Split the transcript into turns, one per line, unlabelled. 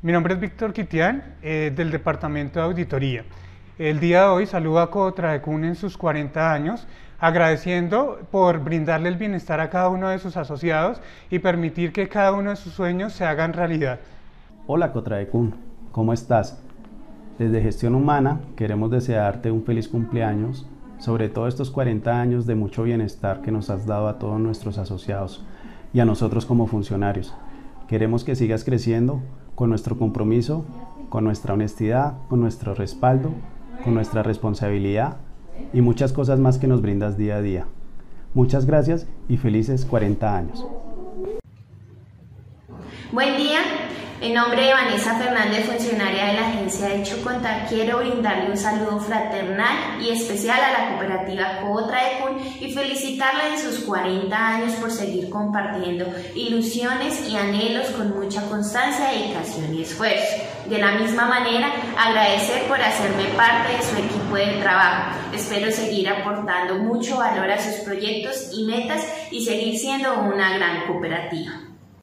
Mi nombre es Víctor Quitián, eh, del Departamento de Auditoría. El día de hoy saludo a Cotraecun en sus 40 años, agradeciendo por brindarle el bienestar a cada uno de sus asociados y permitir que cada uno de sus sueños se hagan realidad.
Hola Cotraecun, ¿cómo estás? Desde Gestión Humana queremos desearte un feliz cumpleaños, sobre todo estos 40 años de mucho bienestar que nos has dado a todos nuestros asociados y a nosotros como funcionarios. Queremos que sigas creciendo con nuestro compromiso, con nuestra honestidad, con nuestro respaldo, con nuestra responsabilidad y muchas cosas más que nos brindas día a día. Muchas gracias y felices 40 años.
Buen día, en nombre de Vanessa Fernández, funcionaria de la agencia de Chuconta, quiero brindarle un saludo fraternal y especial a la cooperativa Cotraecun y felicitarla en sus 40 años por seguir compartiendo ilusiones y anhelos con mucha constancia, dedicación y esfuerzo. De la misma manera, agradecer por hacerme parte de su equipo de trabajo. Espero seguir aportando mucho valor a sus proyectos y metas y seguir siendo una gran cooperativa.